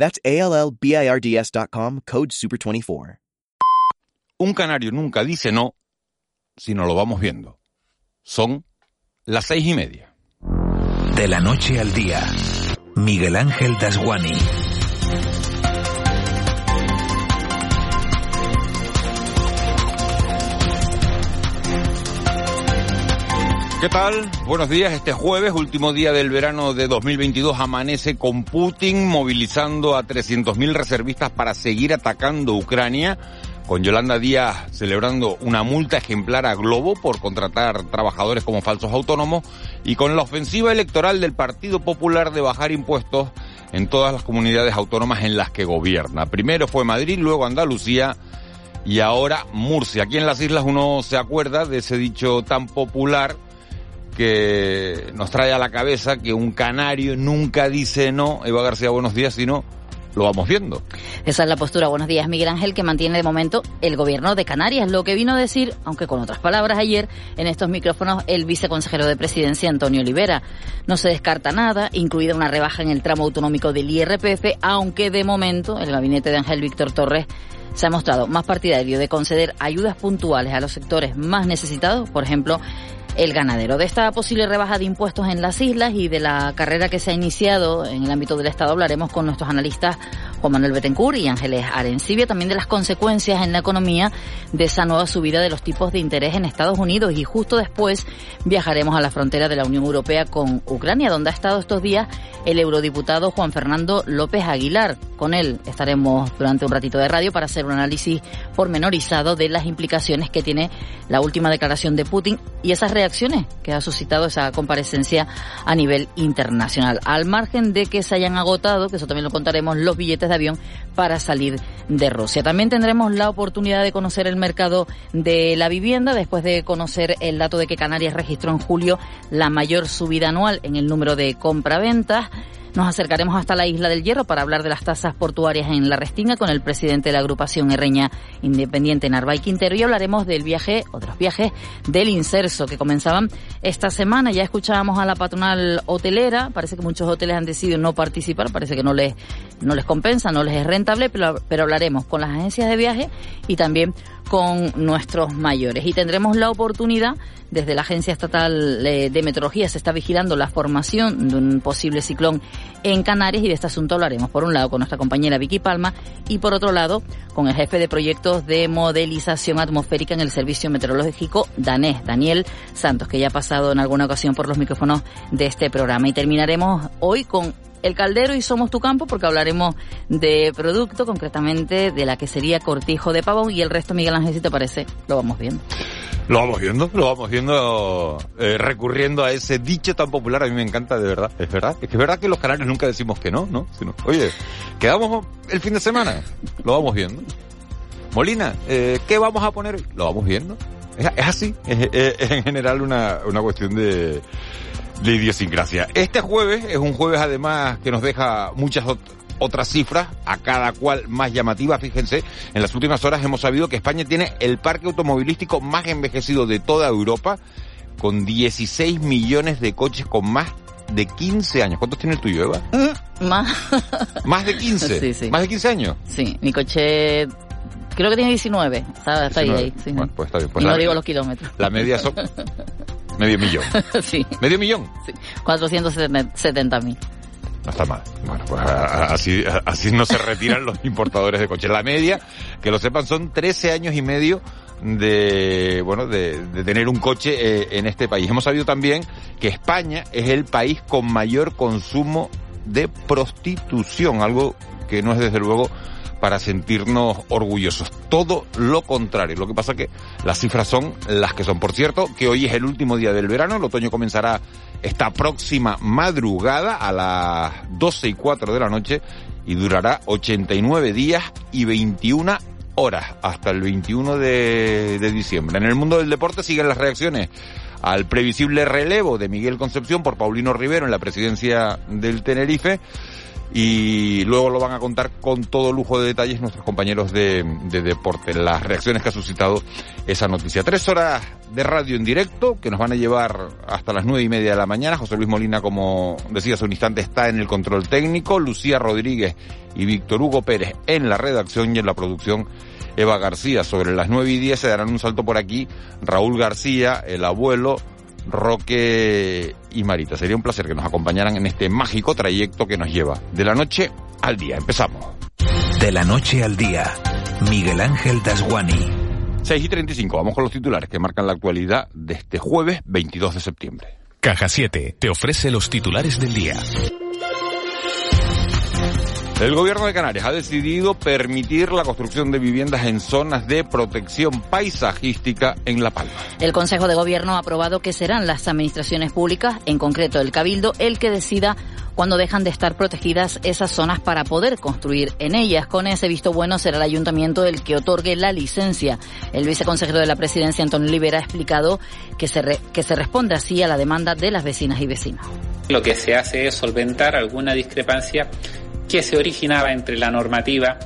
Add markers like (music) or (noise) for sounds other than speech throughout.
That's A-L-L-B-I-R-D-S.com, code SUPER24. Un canario nunca dice no, sino lo vamos viendo. Son las seis y media. De la noche al día, Miguel Ángel Dasguani. ¿Qué tal? Buenos días. Este jueves, último día del verano de 2022, amanece con Putin movilizando a 300.000 reservistas para seguir atacando Ucrania, con Yolanda Díaz celebrando una multa ejemplar a Globo por contratar trabajadores como falsos autónomos y con la ofensiva electoral del Partido Popular de bajar impuestos en todas las comunidades autónomas en las que gobierna. Primero fue Madrid, luego Andalucía y ahora Murcia. Aquí en las islas uno se acuerda de ese dicho tan popular que nos trae a la cabeza que un canario nunca dice no, Eva García, buenos días, sino lo vamos viendo. Esa es la postura, buenos días, Miguel Ángel, que mantiene de momento el gobierno de Canarias, lo que vino a decir, aunque con otras palabras ayer, en estos micrófonos, el viceconsejero de presidencia, Antonio Olivera. No se descarta nada, incluida una rebaja en el tramo autonómico del IRPF, aunque de momento el gabinete de Ángel Víctor Torres se ha mostrado más partidario de conceder ayudas puntuales a los sectores más necesitados, por ejemplo, el ganadero. De esta posible rebaja de impuestos en las islas y de la carrera que se ha iniciado en el ámbito del Estado hablaremos con nuestros analistas Juan Manuel Betancourt y Ángeles Arencibia, también de las consecuencias en la economía de esa nueva subida de los tipos de interés en Estados Unidos y justo después viajaremos a la frontera de la Unión Europea con Ucrania, donde ha estado estos días el eurodiputado Juan Fernando López Aguilar. Con él estaremos durante un ratito de radio para hacer un análisis pormenorizado de las implicaciones que tiene la última declaración de Putin y esas reacciones que ha suscitado esa comparecencia a nivel internacional. Al margen de que se hayan agotado, que eso también lo contaremos, los billetes de avión para salir de Rusia. También tendremos la oportunidad de conocer el mercado de la vivienda después de conocer el dato de que Canarias registró en julio la mayor subida anual en el número de compraventas. Nos acercaremos hasta la isla del Hierro para hablar de las tasas portuarias en la Restinga con el presidente de la agrupación Herreña Independiente Narváez Quintero. Y hablaremos del viaje, otros viajes del Inserso que comenzaban esta semana. Ya escuchábamos a la patronal hotelera, parece que muchos hoteles han decidido no participar, parece que no les, no les compensa, no les es rentable, pero, pero hablaremos con las agencias de viaje y también con nuestros mayores. Y tendremos la oportunidad, desde la Agencia Estatal de Meteorología se está vigilando la formación de un posible ciclón en Canarias y de este asunto hablaremos por un lado con nuestra compañera Vicky Palma y por otro lado con el jefe de proyectos de modelización atmosférica en el Servicio Meteorológico danés, Daniel Santos, que ya ha pasado en alguna ocasión por los micrófonos de este programa. Y terminaremos hoy con el caldero y Somos tu campo porque hablaremos de producto, concretamente de la que sería cortijo de pavón y el resto, Miguel Ángel, si te parece, lo vamos viendo. Lo vamos viendo, lo vamos viendo eh, recurriendo a ese dicho tan popular, a mí me encanta de verdad, es verdad, es que es verdad que los canarios nunca decimos que no, ¿no? Sino, oye, quedamos el fin de semana, lo vamos viendo. Molina, eh, ¿qué vamos a poner? Lo vamos viendo. Es, es así, es, es, en general una, una cuestión de, de idiosincrasia. Este jueves es un jueves además que nos deja muchas otras cifras, a cada cual más llamativa. Fíjense, en las últimas horas hemos sabido que España tiene el parque automovilístico más envejecido de toda Europa, con 16 millones de coches con más de 15 años. ¿Cuántos tiene el tuyo, Eva? Mm, más. (laughs) ¿Más de 15? Sí, sí. ¿Más de 15 años? Sí, mi coche creo que tiene 19. Está, está 19. ahí. Sí. Bueno, pues está bien. Pues y la, no digo los kilómetros. La media son (laughs) medio millón. (laughs) sí. ¿Medio millón? Sí. 470 mil. No está mal. Bueno, pues así, así no se retiran los importadores de coches. La media, que lo sepan, son 13 años y medio de, bueno, de, de tener un coche eh, en este país. Hemos sabido también que España es el país con mayor consumo de prostitución, algo que no es desde luego para sentirnos orgullosos. Todo lo contrario. Lo que pasa que las cifras son las que son. Por cierto, que hoy es el último día del verano. El otoño comenzará esta próxima madrugada a las 12 y 4 de la noche y durará 89 días y 21 horas hasta el 21 de, de diciembre. En el mundo del deporte siguen las reacciones al previsible relevo de Miguel Concepción por Paulino Rivero en la presidencia del Tenerife y luego lo van a contar con todo lujo de detalles nuestros compañeros de, de, deporte, las reacciones que ha suscitado esa noticia. Tres horas de radio en directo que nos van a llevar hasta las nueve y media de la mañana. José Luis Molina, como decía hace un instante, está en el control técnico. Lucía Rodríguez y Víctor Hugo Pérez en la redacción y en la producción. Eva García. Sobre las nueve y diez se darán un salto por aquí Raúl García, el abuelo, Roque y Marita. Sería un placer que nos acompañaran en este mágico trayecto que nos lleva de la noche al día. Empezamos. De la noche al día, Miguel Ángel Dasguani. 6 y 35, vamos con los titulares que marcan la actualidad de este jueves 22 de septiembre. Caja 7 te ofrece los titulares del día. El gobierno de Canarias ha decidido permitir la construcción de viviendas en zonas de protección paisajística en La Palma. El Consejo de Gobierno ha aprobado que serán las administraciones públicas, en concreto el Cabildo, el que decida cuando dejan de estar protegidas esas zonas para poder construir en ellas. Con ese visto bueno será el ayuntamiento el que otorgue la licencia. El viceconsejero de la presidencia, Antonio Olivera, ha explicado que se, re, que se responde así a la demanda de las vecinas y vecinos. Lo que se hace es solventar alguna discrepancia que se originaba entre la normativa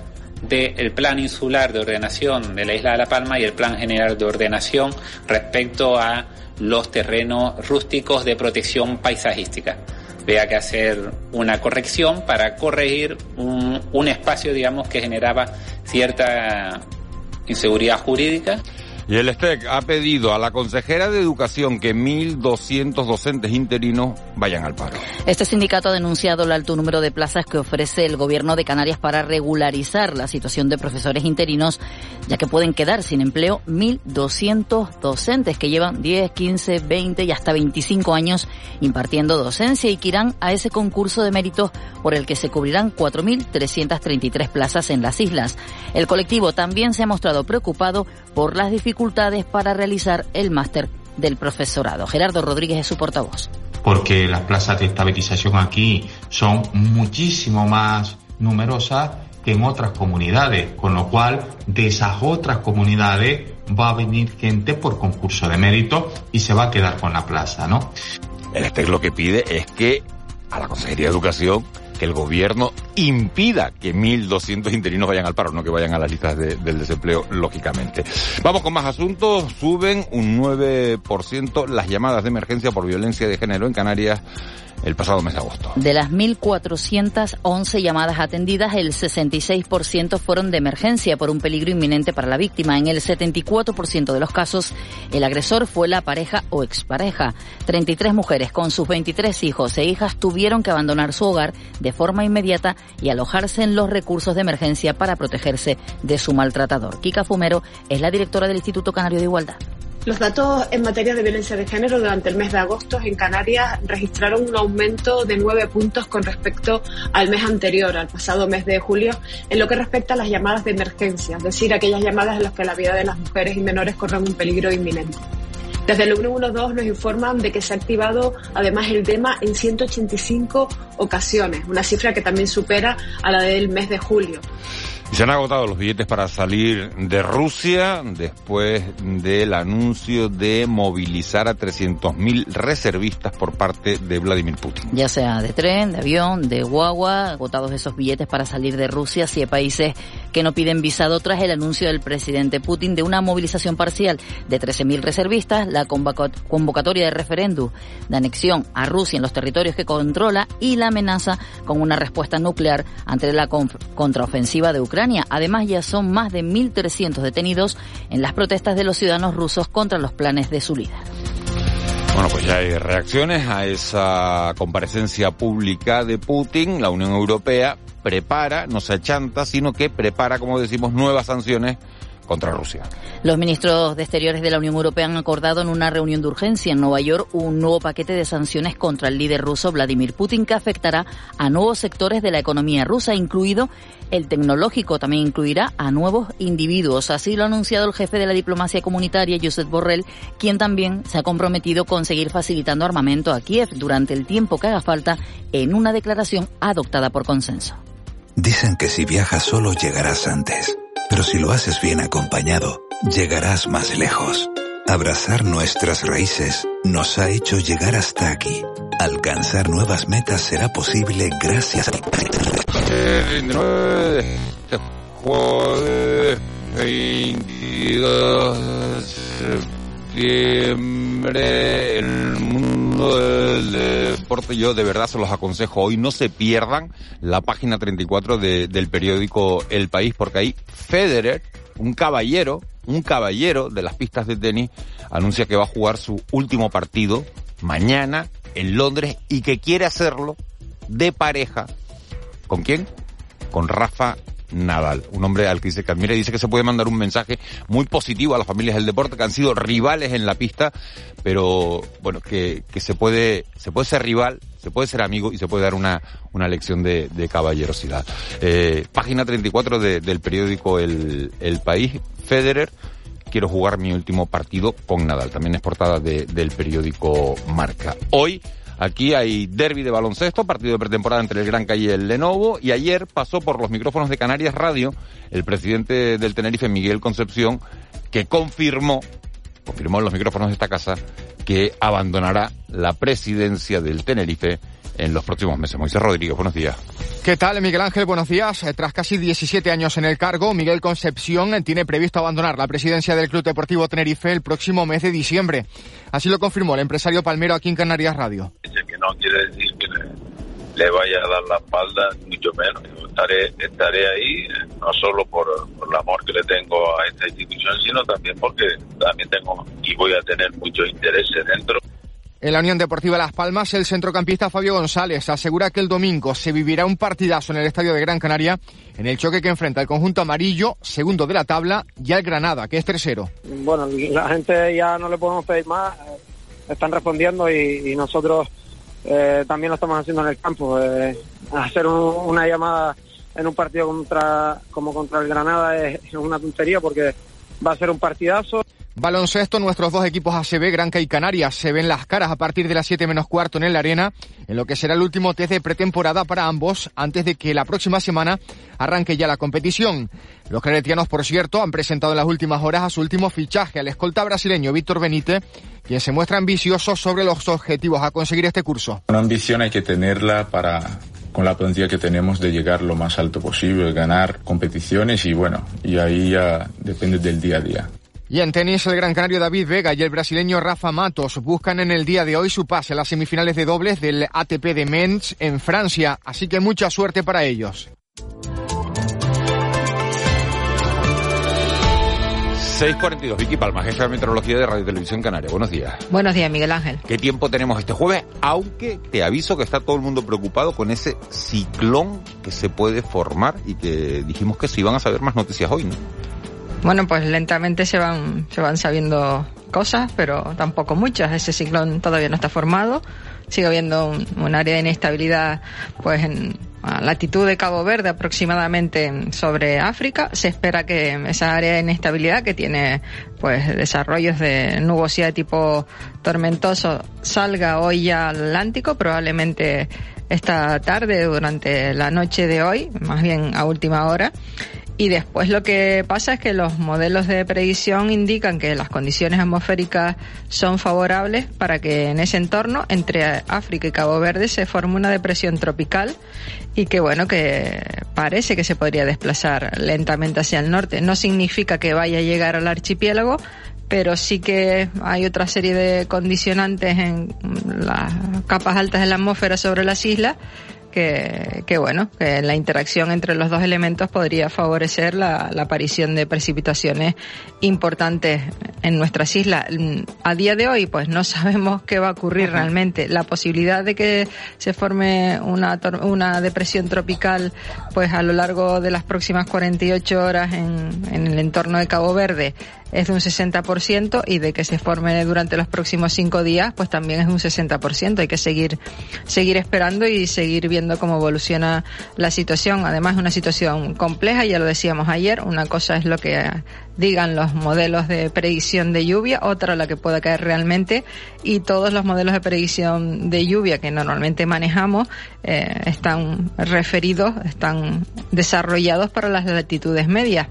del plan insular de ordenación de la isla de La Palma y el plan general de ordenación respecto a los terrenos rústicos de protección paisajística. Vea que hacer una corrección para corregir un, un espacio, digamos, que generaba cierta inseguridad jurídica. Y el STEC ha pedido a la consejera de Educación que 1.200 docentes interinos vayan al paro. Este sindicato ha denunciado el alto número de plazas que ofrece el gobierno de Canarias para regularizar la situación de profesores interinos, ya que pueden quedar sin empleo 1.200 docentes que llevan 10, 15, 20 y hasta 25 años impartiendo docencia y que irán a ese concurso de méritos por el que se cubrirán 4.333 plazas en las islas. El colectivo también se ha mostrado preocupado por las dificultades dificultades para realizar el máster del profesorado. Gerardo Rodríguez es su portavoz. Porque las plazas de estabilización aquí son muchísimo más numerosas que en otras comunidades, con lo cual de esas otras comunidades va a venir gente por concurso de mérito y se va a quedar con la plaza, ¿no? El STEC lo que pide es que a la Consejería de Educación que el gobierno impida que 1.200 interinos vayan al paro, no que vayan a las listas de, del desempleo, lógicamente. Vamos con más asuntos. Suben un 9% las llamadas de emergencia por violencia de género en Canarias el pasado mes de agosto. De las 1.411 llamadas atendidas, el 66% fueron de emergencia por un peligro inminente para la víctima. En el 74% de los casos, el agresor fue la pareja o expareja. 33 mujeres con sus 23 hijos e hijas tuvieron que abandonar su hogar de forma inmediata y alojarse en los recursos de emergencia para protegerse de su maltratador. Kika Fumero es la directora del Instituto Canario de Igualdad. Los datos en materia de violencia de género durante el mes de agosto en Canarias registraron un aumento de nueve puntos con respecto al mes anterior, al pasado mes de julio, en lo que respecta a las llamadas de emergencia, es decir, aquellas llamadas en las que la vida de las mujeres y menores corren un peligro inminente. Desde el 112 nos informan de que se ha activado además el tema en 185 ocasiones, una cifra que también supera a la del mes de julio. Se han agotado los billetes para salir de Rusia después del anuncio de movilizar a 300.000 reservistas por parte de Vladimir Putin. Ya sea de tren, de avión, de guagua, agotados esos billetes para salir de Rusia, si hay países que no piden visado tras el anuncio del presidente Putin de una movilización parcial de 13.000 reservistas, la convocatoria de referéndum de anexión a Rusia en los territorios que controla y la amenaza con una respuesta nuclear ante la contraofensiva de Ucrania. Además, ya son más de 1.300 detenidos en las protestas de los ciudadanos rusos contra los planes de su líder. Bueno, pues ya hay reacciones a esa comparecencia pública de Putin. La Unión Europea prepara, no se achanta, sino que prepara, como decimos, nuevas sanciones contra Rusia. Los ministros de Exteriores de la Unión Europea han acordado en una reunión de urgencia en Nueva York un nuevo paquete de sanciones contra el líder ruso Vladimir Putin que afectará a nuevos sectores de la economía rusa, incluido el tecnológico. También incluirá a nuevos individuos. Así lo ha anunciado el jefe de la diplomacia comunitaria, Josep Borrell, quien también se ha comprometido con seguir facilitando armamento a Kiev durante el tiempo que haga falta en una declaración adoptada por consenso. Dicen que si viajas solo llegarás antes. Pero si lo haces bien acompañado, llegarás más lejos. Abrazar nuestras raíces nos ha hecho llegar hasta aquí. Alcanzar nuevas metas será posible gracias a ti. 22 septiembre, el mundo del deporte. Yo de verdad se los aconsejo hoy, no se pierdan la página 34 de, del periódico El País, porque ahí Federer, un caballero, un caballero de las pistas de tenis, anuncia que va a jugar su último partido mañana en Londres y que quiere hacerlo de pareja. ¿Con quién? Con Rafa Nadal, un hombre al que dice que admira y dice que se puede mandar un mensaje muy positivo a las familias del deporte que han sido rivales en la pista, pero bueno, que, que se puede, se puede ser rival, se puede ser amigo y se puede dar una, una lección de, de caballerosidad. Eh, página 34 de, del periódico El, El País, Federer, quiero jugar mi último partido con Nadal. También es portada de, del periódico Marca. Hoy, Aquí hay derby de baloncesto, partido de pretemporada entre el Gran Calle y el Lenovo, y ayer pasó por los micrófonos de Canarias Radio el presidente del Tenerife, Miguel Concepción, que confirmó, confirmó en los micrófonos de esta casa, que abandonará la presidencia del Tenerife en los próximos meses. Moisés Rodríguez, buenos días. ¿Qué tal, Miguel Ángel? Buenos días. Eh, Tras casi 17 años en el cargo, Miguel Concepción eh, tiene previsto abandonar la presidencia del Club Deportivo Tenerife el próximo mes de diciembre. Así lo confirmó el empresario palmero aquí en Canarias Radio. Dice que no quiere decir que le, le vaya a dar la espalda, mucho menos. Estaré, estaré ahí, no solo por, por el amor que le tengo a esta institución, sino también porque también tengo y voy a tener muchos intereses dentro. En la Unión Deportiva Las Palmas, el centrocampista Fabio González asegura que el domingo se vivirá un partidazo en el estadio de Gran Canaria en el choque que enfrenta el conjunto amarillo, segundo de la tabla, y al Granada, que es tercero. Bueno, la gente ya no le podemos pedir más, están respondiendo y, y nosotros eh, también lo estamos haciendo en el campo. Eh, hacer un- una llamada en un partido contra como contra el Granada es, es una tontería porque va a ser un partidazo. Baloncesto, nuestros dos equipos ACB, Granca y Canarias, se ven las caras a partir de las 7 menos cuarto en la arena, en lo que será el último test de pretemporada para ambos, antes de que la próxima semana arranque ya la competición. Los claretianos, por cierto, han presentado en las últimas horas a su último fichaje, al escolta brasileño Víctor Benítez, quien se muestra ambicioso sobre los objetivos a conseguir este curso. Una ambición hay que tenerla para con la plantilla que tenemos de llegar lo más alto posible, ganar competiciones y bueno, y ahí ya depende del día a día. Y en tenis, el gran canario David Vega y el brasileño Rafa Matos buscan en el día de hoy su pase a las semifinales de dobles del ATP de Men's en Francia, así que mucha suerte para ellos. 6.42, Vicky Palma, jefe de meteorología de Radio Televisión Canaria. Buenos días. Buenos días, Miguel Ángel. ¿Qué tiempo tenemos este jueves? Aunque te aviso que está todo el mundo preocupado con ese ciclón que se puede formar y que dijimos que se iban a saber más noticias hoy, ¿no? Bueno, pues lentamente se van, se van sabiendo cosas, pero tampoco muchas. Ese ciclón todavía no está formado. Sigue habiendo un, un área de inestabilidad, pues en a latitud de Cabo Verde, aproximadamente sobre África. Se espera que esa área de inestabilidad que tiene, pues, desarrollos de nubosidad tipo tormentoso salga hoy al Atlántico, probablemente esta tarde, durante la noche de hoy, más bien a última hora. Y después lo que pasa es que los modelos de predicción indican que las condiciones atmosféricas son favorables para que en ese entorno, entre África y Cabo Verde, se forme una depresión tropical y que bueno, que parece que se podría desplazar lentamente hacia el norte. No significa que vaya a llegar al archipiélago, pero sí que hay otra serie de condicionantes en las capas altas de la atmósfera sobre las islas que, que, bueno, que la interacción entre los dos elementos podría favorecer la, la, aparición de precipitaciones importantes en nuestras islas. A día de hoy, pues no (laughs) sabemos qué va a ocurrir Ajá. realmente. La posibilidad de que se forme una, una depresión tropical, pues a lo largo de las próximas 48 horas en, en el entorno de Cabo Verde es de un 60% y de que se forme durante los próximos cinco días, pues también es un 60%. Hay que seguir, seguir esperando y seguir viendo cómo evoluciona la situación. Además, es una situación compleja, ya lo decíamos ayer. Una cosa es lo que digan los modelos de predicción de lluvia, otra la que pueda caer realmente y todos los modelos de predicción de lluvia que normalmente manejamos eh, están referidos, están desarrollados para las latitudes medias.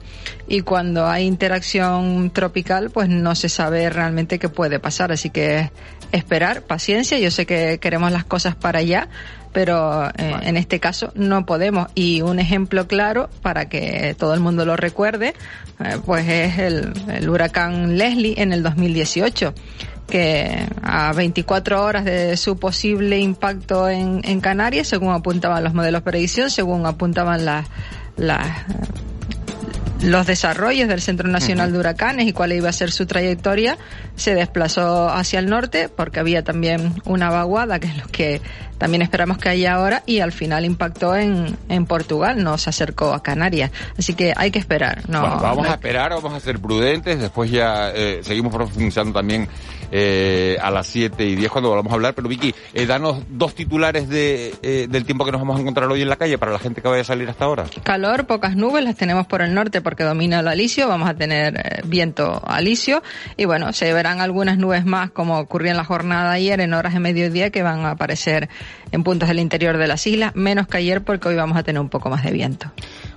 Y cuando hay interacción tropical pues no se sabe realmente qué puede pasar, así que esperar, paciencia, yo sé que queremos las cosas para allá, pero eh, en este caso no podemos. Y un ejemplo claro para que todo el mundo lo recuerde, eh, pues es el, el, huracán Leslie en el 2018 que a 24 horas de su posible impacto en, en Canarias, según apuntaban los modelos de predicción, según apuntaban las las los desarrollos del Centro Nacional de Huracanes y cuál iba a ser su trayectoria, se desplazó hacia el norte porque había también una vaguada, que es lo que también esperamos que haya ahora, y al final impactó en, en Portugal, no se acercó a Canarias. Así que hay que esperar. No, bueno, vamos no a esperar, vamos a ser prudentes, después ya eh, seguimos profundizando también eh, a las 7 y 10 cuando volvamos a hablar, pero Vicky, eh, danos dos titulares de, eh, del tiempo que nos vamos a encontrar hoy en la calle para la gente que vaya a salir hasta ahora. Calor, pocas nubes, las tenemos por el norte porque domina el alisio, vamos a tener eh, viento alisio y bueno, se verán algunas nubes más como ocurrió en la jornada ayer en horas de mediodía que van a aparecer en puntos del interior de las islas, menos que ayer porque hoy vamos a tener un poco más de viento.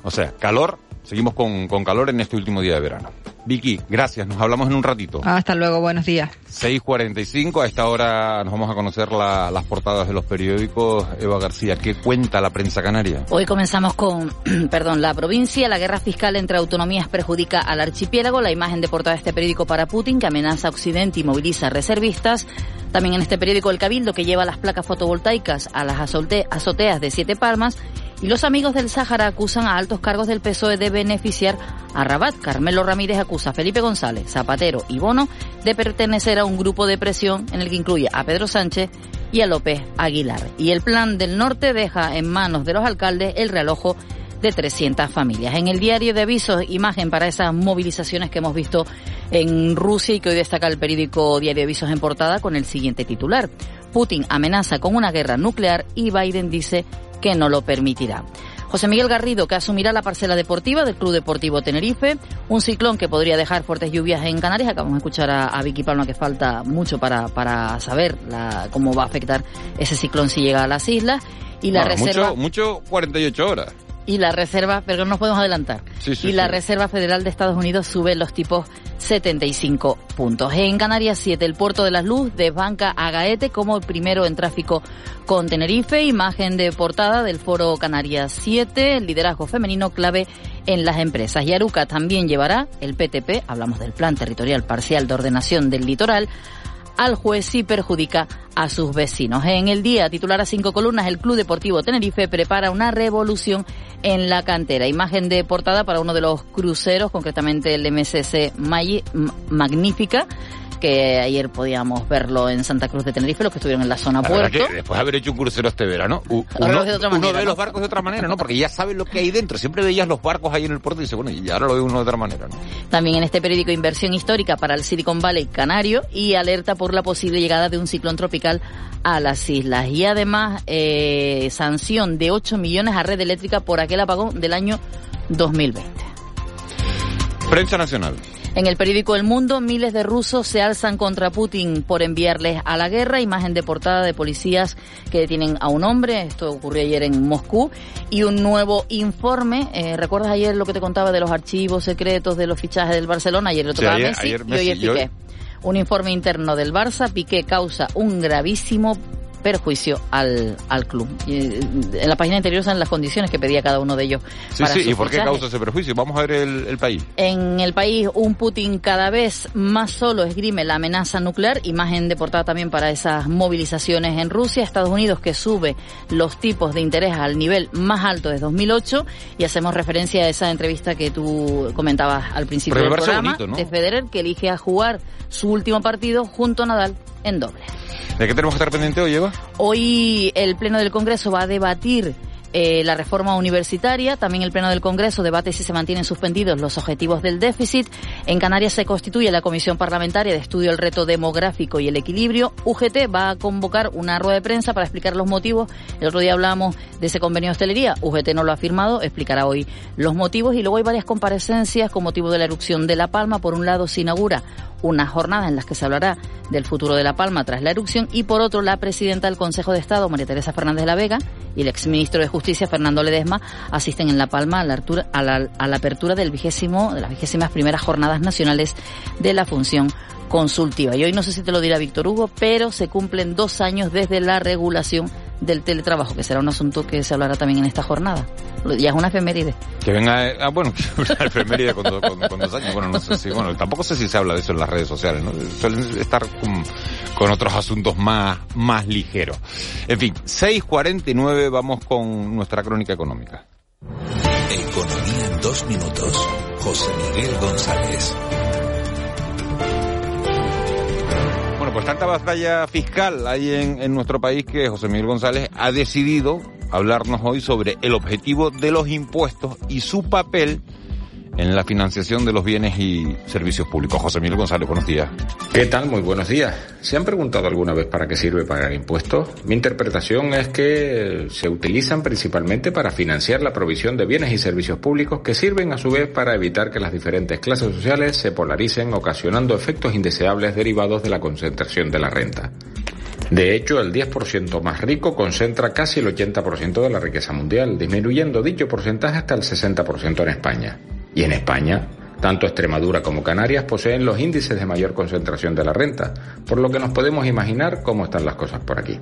O sea, calor, seguimos con, con calor en este último día de verano. Vicky, gracias, nos hablamos en un ratito. Hasta luego, buenos días. 6.45, a esta hora nos vamos a conocer la, las portadas de los periódicos. Eva García, ¿qué cuenta la prensa canaria? Hoy comenzamos con, (clears throat) perdón, la provincia, la guerra fiscal entre autonomías perjudica al archipiélago, la imagen de portada de este periódico para Putin que amenaza a Occidente y moviliza reservistas. También en este periódico El Cabildo que lleva las placas fotovoltaicas a las azoteas de Siete Palmas y los amigos del Sáhara acusan a altos cargos del PSOE de beneficiar a Rabat. Carmelo Ramírez acusa a Felipe González, Zapatero y Bono de pertenecer a un grupo de presión en el que incluye a Pedro Sánchez y a López Aguilar. Y el plan del norte deja en manos de los alcaldes el realojo de 300 familias. En el diario de avisos, imagen para esas movilizaciones que hemos visto en Rusia y que hoy destaca el periódico Diario de Avisos en portada con el siguiente titular. Putin amenaza con una guerra nuclear y Biden dice que no lo permitirá. José Miguel Garrido, que asumirá la parcela deportiva del Club Deportivo Tenerife, un ciclón que podría dejar fuertes lluvias en Canarias. Acabamos de escuchar a, a Vicky Palma que falta mucho para, para saber la, cómo va a afectar ese ciclón si llega a las islas. Y la reserva Mucho, mucho 48 horas. Y la reserva, pero no nos podemos adelantar. Sí, sí, y la sí. Reserva Federal de Estados Unidos sube los tipos 75 puntos. En Canarias 7, el puerto de la Luz desbanca a Gaete como el primero en tráfico con Tenerife. Imagen de portada del foro Canarias 7, el liderazgo femenino clave en las empresas. Y Aruca también llevará el PTP, hablamos del Plan Territorial Parcial de Ordenación del Litoral, al juez si perjudica a sus vecinos. En el día titular a cinco columnas, el Club Deportivo Tenerife prepara una revolución en la cantera. Imagen de portada para uno de los cruceros, concretamente el MSC Magnífica, que ayer podíamos verlo en Santa Cruz de Tenerife, los que estuvieron en la zona La puerto. que después de haber hecho un crucero este verano, uno, de otra uno manera, ve ¿no? los barcos de otra manera, ¿no? Porque ya sabes lo que hay dentro. Siempre veías los barcos ahí en el puerto y dices, bueno, y ahora lo ve uno de otra manera, ¿no? También en este periódico Inversión Histórica para el Silicon Valley Canario y alerta por la posible llegada de un ciclón tropical a las islas. Y además, eh, sanción de 8 millones a red eléctrica por aquel apagón del año 2020. Prensa nacional. En el periódico El Mundo, miles de rusos se alzan contra Putin por enviarles a la guerra. Imagen de portada de policías que detienen a un hombre. Esto ocurrió ayer en Moscú. Y un nuevo informe. Eh, ¿Recuerdas ayer lo que te contaba de los archivos secretos de los fichajes del Barcelona? Ayer Sí, tocaba a ayer- Messi ayer y hoy es Piqué. Un informe interno del Barça. Piqué causa un gravísimo perjuicio al, al club. Y, eh, en la página anterior están las condiciones que pedía cada uno de ellos. Sí, para sí, ¿y por qué causa ese perjuicio? Vamos a ver el, el país. En el país, un Putin cada vez más solo esgrime la amenaza nuclear. Imagen de portada también para esas movilizaciones en Rusia. Estados Unidos que sube los tipos de interés al nivel más alto desde 2008. Y hacemos referencia a esa entrevista que tú comentabas al principio Pero del programa bonito, ¿no? de Federer, que elige a jugar su último partido junto a Nadal en doble. ¿De qué tenemos que estar pendiente hoy, Eva? Hoy el Pleno del Congreso va a debatir eh, la reforma universitaria. También el Pleno del Congreso debate si se mantienen suspendidos los objetivos del déficit. En Canarias se constituye la Comisión Parlamentaria de Estudio del Reto Demográfico y el Equilibrio. UGT va a convocar una rueda de prensa para explicar los motivos. El otro día hablábamos de ese convenio de hostelería. UGT no lo ha firmado, explicará hoy los motivos. Y luego hay varias comparecencias con motivo de la erupción de La Palma. Por un lado, se inaugura una jornada en las que se hablará del futuro de La Palma tras la erupción y por otro la presidenta del Consejo de Estado, María Teresa Fernández de la Vega, y el exministro de Justicia, Fernando Ledesma, asisten en La Palma a la, a la, a la apertura del vigésimo, de las vigésimas primeras jornadas nacionales de la función consultiva. Y hoy no sé si te lo dirá Víctor Hugo, pero se cumplen dos años desde la regulación del teletrabajo, que será un asunto que se hablará también en esta jornada. Ya es una efeméride. Que venga, ah, bueno, (laughs) una efeméride con, con, dos años. Bueno, no sé si, bueno, tampoco sé si se habla de eso en las redes sociales, ¿no? Suelen estar con, con otros asuntos más, más ligeros. En fin, 6.49 vamos con nuestra crónica económica. Economía en dos minutos. José Miguel González. Pues tanta batalla fiscal hay en, en nuestro país que José Miguel González ha decidido hablarnos hoy sobre el objetivo de los impuestos y su papel en la financiación de los bienes y servicios públicos. José Miguel González, buenos días. ¿Qué tal? Muy buenos días. ¿Se han preguntado alguna vez para qué sirve pagar impuestos? Mi interpretación es que se utilizan principalmente para financiar la provisión de bienes y servicios públicos que sirven a su vez para evitar que las diferentes clases sociales se polaricen ocasionando efectos indeseables derivados de la concentración de la renta. De hecho, el 10% más rico concentra casi el 80% de la riqueza mundial, disminuyendo dicho porcentaje hasta el 60% en España. Y en España, tanto Extremadura como Canarias poseen los índices de mayor concentración de la renta, por lo que nos podemos imaginar cómo están las cosas por aquí.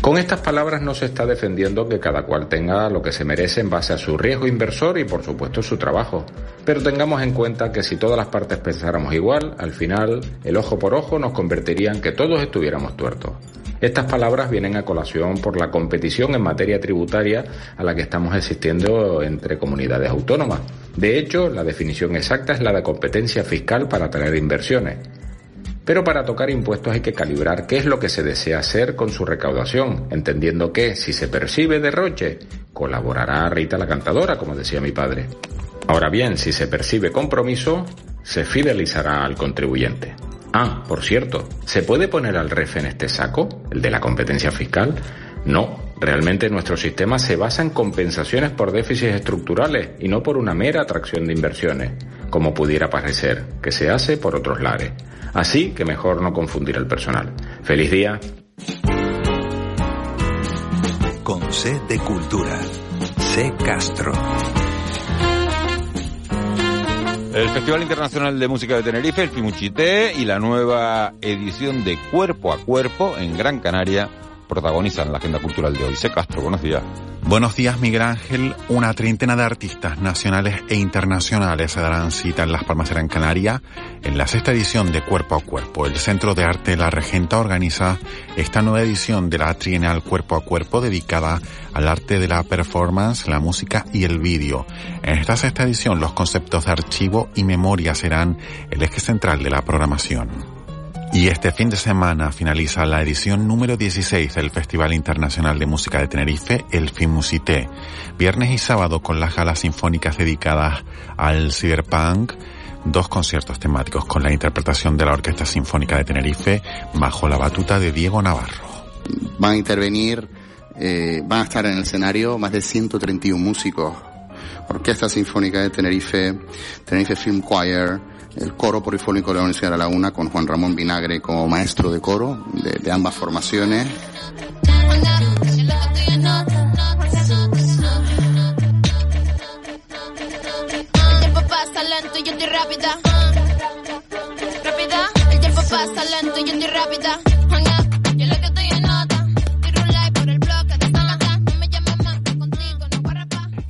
Con estas palabras no se está defendiendo que cada cual tenga lo que se merece en base a su riesgo inversor y por supuesto su trabajo. Pero tengamos en cuenta que si todas las partes pensáramos igual, al final el ojo por ojo nos convertiría en que todos estuviéramos tuertos. Estas palabras vienen a colación por la competición en materia tributaria a la que estamos asistiendo entre comunidades autónomas. De hecho, la definición exacta es la de competencia fiscal para atraer inversiones. Pero para tocar impuestos hay que calibrar qué es lo que se desea hacer con su recaudación, entendiendo que si se percibe derroche, colaborará Rita la cantadora, como decía mi padre. Ahora bien, si se percibe compromiso, se fidelizará al contribuyente. Ah, por cierto, ¿se puede poner al REF en este saco, el de la competencia fiscal? No, realmente nuestro sistema se basa en compensaciones por déficits estructurales y no por una mera atracción de inversiones, como pudiera parecer, que se hace por otros lares. Así que mejor no confundir al personal. Feliz día. Con C de Cultura. C Castro. El Festival Internacional de Música de Tenerife, el Fimuchité y la nueva edición de Cuerpo a Cuerpo en Gran Canaria protagonizan la agenda cultural de hoy. Se Castro, buenos días. Buenos días, Miguel Ángel. Una treintena de artistas nacionales e internacionales se darán cita en Las Palmas de Gran Canaria en la sexta edición de Cuerpo a Cuerpo. El Centro de Arte La Regenta organiza esta nueva edición de la Trienal Cuerpo a Cuerpo dedicada al arte de la performance, la música y el vídeo. En esta sexta edición los conceptos de archivo y memoria serán el eje central de la programación. Y este fin de semana finaliza la edición número 16 del Festival Internacional de Música de Tenerife, el FIMUSITE. Viernes y sábado con las galas sinfónicas dedicadas al cyberpunk, dos conciertos temáticos con la interpretación de la Orquesta Sinfónica de Tenerife bajo la batuta de Diego Navarro. Van a intervenir, eh, van a estar en el escenario más de 131 músicos. Orquesta Sinfónica de Tenerife, Tenerife Film Choir, el coro polifónico de la Universidad de la Laguna con Juan Ramón Vinagre como maestro de coro de, ambas formaciones. El tiempo pasa lento y yo estoy rápida.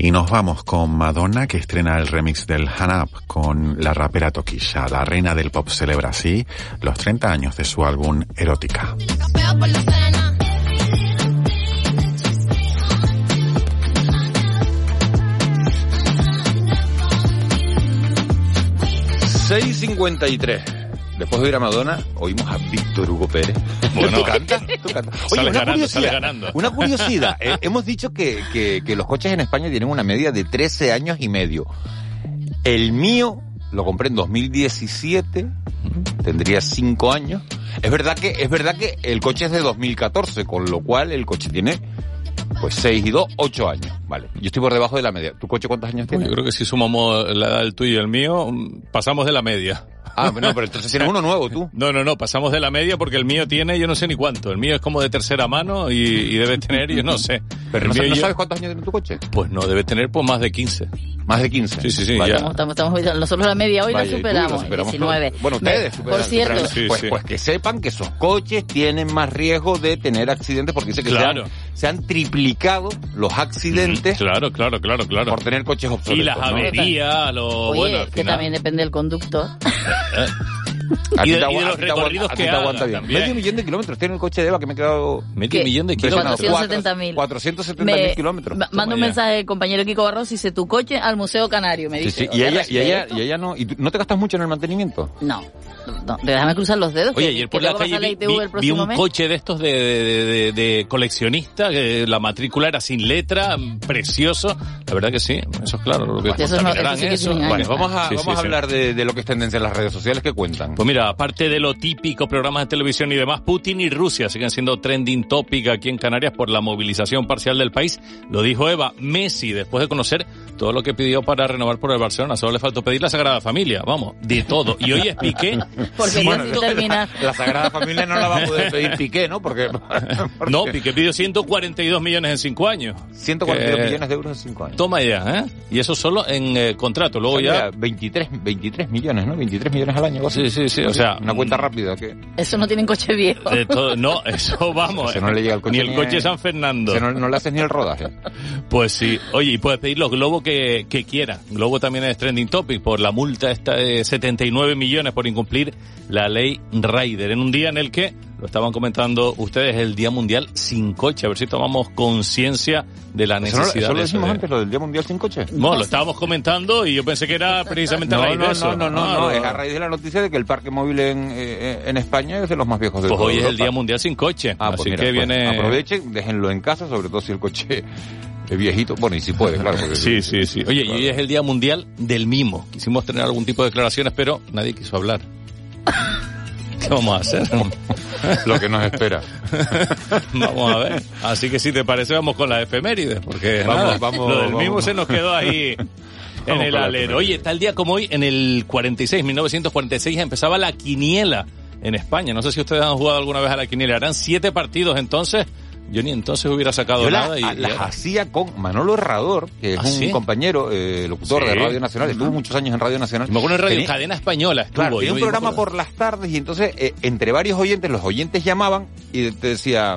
Y nos vamos con Madonna, que estrena el remix del Han Up con la rapera Toquilla. La reina del pop celebra así los 30 años de su álbum Erótica. ...6.53... Después de oír a Madonna, oímos a Víctor Hugo Pérez. Bueno. ¿Tú cantas? ¿Tú cantas? Oye, Sale una ganando, curiosidad. sale ganando. Una curiosidad. Eh, hemos dicho que, que, que los coches en España tienen una media de 13 años y medio. El mío lo compré en 2017, tendría 5 años. Es verdad que es verdad que el coche es de 2014, con lo cual el coche tiene pues 6 y 2, 8 años, vale. Yo estoy por debajo de la media. ¿Tu coche cuántos años tiene? Yo creo que si sumamos la edad del tuyo y el mío, mm, pasamos de la media. Ah, no, pero entonces tienes (laughs) uno nuevo tú. No, no, no, pasamos de la media porque el mío tiene, yo no sé ni cuánto. El mío es como de tercera mano y, y debe tener, yo no sé. Pero El no, ¿no yo- sabes cuántos años tiene tu coche? Pues no, debe tener pues más de 15. Más de 15. Sí, sí, sí, Vale. ya. Estamos, estamos, estamos nosotros la media hoy Vaya, la superamos, lo superamos 19. todos. Bueno, ustedes superan- por cierto, superan- Sí, pues, sí. pues que sepan que esos coches tienen más riesgo de tener accidentes porque dice que Claro. se, han, se han triplicado los accidentes Claro, claro, claro, claro. por tener coches obsoletos. Y las ¿no? averías, lo oye, bueno, al que final. también depende del conductor. (laughs) A a ti te aguanta- recorridos a ti que te aguanta haga bien. también. Medio millón de kilómetros tiene el coche de Eva que me he quedado... Medio ¿Qué? millón de kilómetros. 470.000. 470 mil Me- kilómetros. ma- Manda un mensaje compañero Kiko Barros y dice tu coche al Museo Canario, me dice. sí. Y ella, y ella, y ella no... ¿Y tú- no te gastas mucho en el mantenimiento? No, no, déjame cruzar los dedos. Oye, ayer por la calle vi, un mes. coche de estos de, de- de- de coleccionista, que la matrícula era sin letra, precioso. La verdad que sí, eso es claro. Lo que Eso no- contaminarán eso sí que eso. tienen Bueno, vamos a, Sí, vamos sí, a sí. hablar de, de lo que es tendencia en las redes sociales que cuentan. Pues mira, aparte de lo típico, programas de televisión y demás, Putin y Rusia siguen siendo trending topic aquí en Canarias por la movilización parcial del país. Lo dijo Eva, Messi, después de conocer todo lo que pidió para renovar por el Barcelona. Solo le faltó pedir la Sagrada Familia, vamos, de todo. Y hoy es Piqué. (laughs) Porque casi termina. (laughs) La Sagrada Familia no la va a poder pedir Piqué, ¿no? Porque... (laughs) No, Piqué pidió 142 millones en 5 años. 142 Que- millones de euros en 5 años. Toma ya, ¿eh? Y eso solo en eh, contrato. Luego O sea, ya... mira, 23, 23 millones, ¿no? 23 millones al año. Sí, sí, sí, o sea... Una cuenta rápida que... Eso no tienen coche viejo. de todo- no, eso (laughs) vamos. Eso no le llega al coche ni el ni coche a- San Fernando. no le haces ni el rodaje. (laughs) Pues sí. Oye, y puedes pedir los globos que, que quieras. Globo también es trending topic por la multa esta de 79 millones por incumplir la ley Rider. En un día en el que, lo estaban comentando ustedes, el Día Mundial sin coche. A ver si tomamos conciencia de la Eso, no- necesidad eso lo de eso decimos de- antes, lo del Día Mundial sin coche. No, lo estábamos comentando y yo pensé que era (laughs) precisamente a No, de no, eso. no, no, no, Ah, no, es a raíz de la noticia de que el parque móvil en, eh, en España es de los más viejos de Pues hoy es el. Día Mundial sin coche. Ah, pues así mira, que pues, viene... aprovechen, déjenlo en casa, sobre todo si el coche es viejito. Bueno, y si puede, claro. Sí, sí, sí. Oye, y hoy es el Día Mundial del Mimo. Quisimos tener algún tipo de declaraciones, pero nadie quiso hablar. (laughs) ¿Qué vamos a hacer? (laughs) Lo que nos espera. (laughs) vamos a ver. Así que si te parece, vamos con las efemérides, porque Vamos, nada, vamos, lo del vamos. Mimo se nos quedó ahí (laughs) en el alero. Oye, tal día como hoy, en el 46, 1946, empezaba la quiniela en España. No sé si ustedes han jugado alguna vez a la quiniela. Eran siete partidos entonces. Yo ni entonces hubiera sacado Yo la- nada. y, a- las hacía con Manolo Herrador, que es ¿Ah, un sí? compañero, eh, locutor Sí. de Radio Nacional, estuvo muchos años en Radio Nacional. Me acuerdo en Radio Tenía- Cadena Española. Estuvo, Claro, tenía un programa por las tardes y entonces eh, entre varios oyentes, los oyentes llamaban y te decían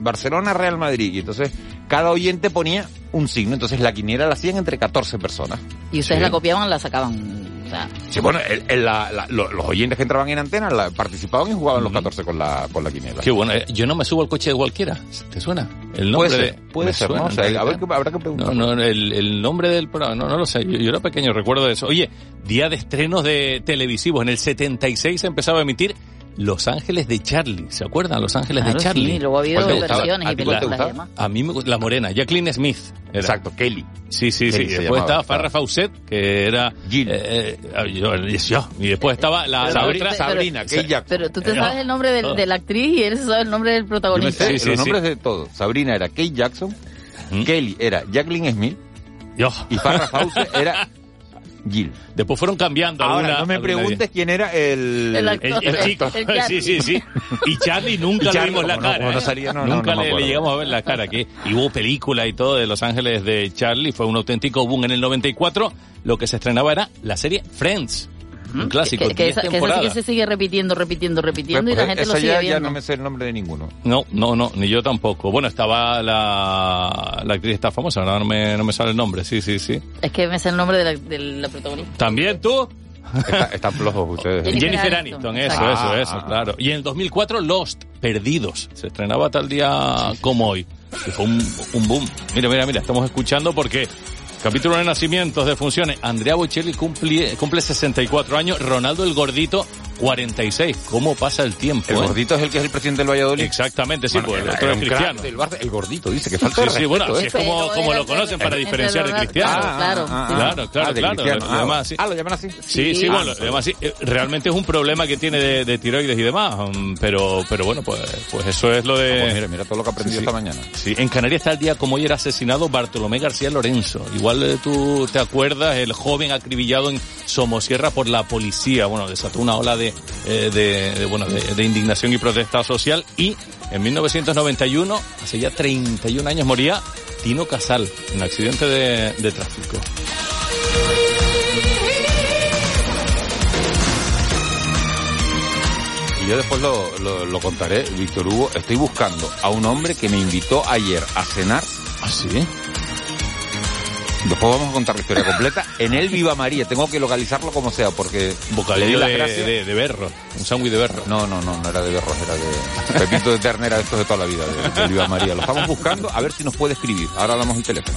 Barcelona, Real Madrid. Y entonces cada oyente ponía un signo. Entonces la quiniela la hacían entre 14 personas. Y ustedes Sí. la copiaban, la sacaban. O sea, Sí, bueno, el- el- la- la- lo- los oyentes que entraban en antena la- participaban y jugaban los 14 con la, con la quiniela. Qué bueno. eh, Yo no me subo al coche de cualquiera. ¿Te suena? El nombre Puede ser, de- puede me ser, suena, ¿no? O sea, en a ver, realidad. qué- habrá que preguntar. No, no, el, el nombre del programa, no, no lo sé. Yo, yo era pequeño, recuerdo de eso. Oye, día de estrenos de televisivos. En el 76 se empezaba a emitir Los Ángeles de Charlie. ¿Se acuerdan? Los Ángeles claro, de Charlie. sí, luego ha habido versiones ¿A y películas. A mí me la morena, Jacqueline Smith. era. Exacto, Kelly. Sí, sí, sí. Kelly después llamaba, estaba Farrah. Fawcett, que era... Jill. eh, eh, yo, yo. Y después estaba la, otra... Sabrina, Kate Jackson. Pero tú te No. sabes el nombre de la actriz y él se sabe el nombre del protagonista. sé Sí, sí, los sí. nombres de todos. Sabrina era Kate Jackson, ¿Mm? Kelly era Jacqueline Smith Yo. y Farrah Fawcett era (laughs) Jill. Después fueron cambiando. Ahora, alguna- no me preguntes quién era el... El El, actor. el chico, El sí, sí, sí. Y Charlie nunca Y le vimos la no- cara. como no salía, no, no, nunca le, llegamos a ver la cara. Que, y hubo película y todo de Los Ángeles de Charlie. Fue un auténtico boom en el 94. Lo que se estrenaba era la serie Friends. Un clásico. Que, que, 10 esa, que esa sí que se sigue repitiendo, repitiendo, repitiendo y Pues, la gente esa lo sigue ya, ya viendo. no me sé el nombre de ninguno. No, no, no, ni yo tampoco. Bueno, estaba la, la actriz esta famosa, ahora no me, no me sale el nombre, sí, sí, sí. Es que me sé el nombre de la, de la protagonista. ¿También tú? Está- están flojos ustedes. (laughs) Jennifer Jennifer Aniston, Aniston, eso, exacto. eso, eso, Ah, ah, claro. Y en el 2004, Lost, Perdidos. Se estrenaba tal día como hoy. Que fue un, un boom. Mira, mira, mira, estamos escuchando porque capítulo de nacimientos, de funciones. Andrea Bocelli cumple, cumple 64 años. Ronaldo el Gordito 46. ¿Cómo pasa el tiempo? El eh? gordito es el que es el presidente del Valladolid. Exactamente, sí, Bueno, pues el era- otro es cristiano. del Barça, el gordito, dice que falta Sí, de sí, bueno, así ¿eh? es como, como lo conocen para diferenciar de cristiano. Ah, claro, claro, claro, Ah, de claro. lo Ah, llaman así. Ah, lo llaman así. Sí, sí, Sí. bueno, lo llaman así. Eh, Realmente es un problema que tiene de, de tiroides y demás, um, pero, pero bueno, pues, pues eso es lo de... Pues mira, mira todo lo que aprendí Sí, sí. esta mañana. Sí, en Canarias está el día como hoy era asesinado Bartolomé García Lorenzo. Igual eh, tú te acuerdas, el joven acribillado en Somosierra por la policía. Bueno, desató una ola de, eh, de, de, bueno, de, de indignación y protesta social. Y en 1991, hace ya 31 años, moría Tino Casal en un accidente de, de tráfico. Y yo después lo, lo, lo contaré, Víctor Hugo. Estoy buscando a un hombre que me invitó ayer a cenar. ¿Ah, sí? Después vamos a contar la historia completa. En el Viva María. Tengo que localizarlo como sea porque... Bocadillo de, de, de berro, un sándwich de berro. No, no, no, no era de berros, era de Pepito de ternera, de estos de toda la vida, de, del Viva María. Lo estamos buscando, a ver si nos puede escribir. Ahora damos el teléfono.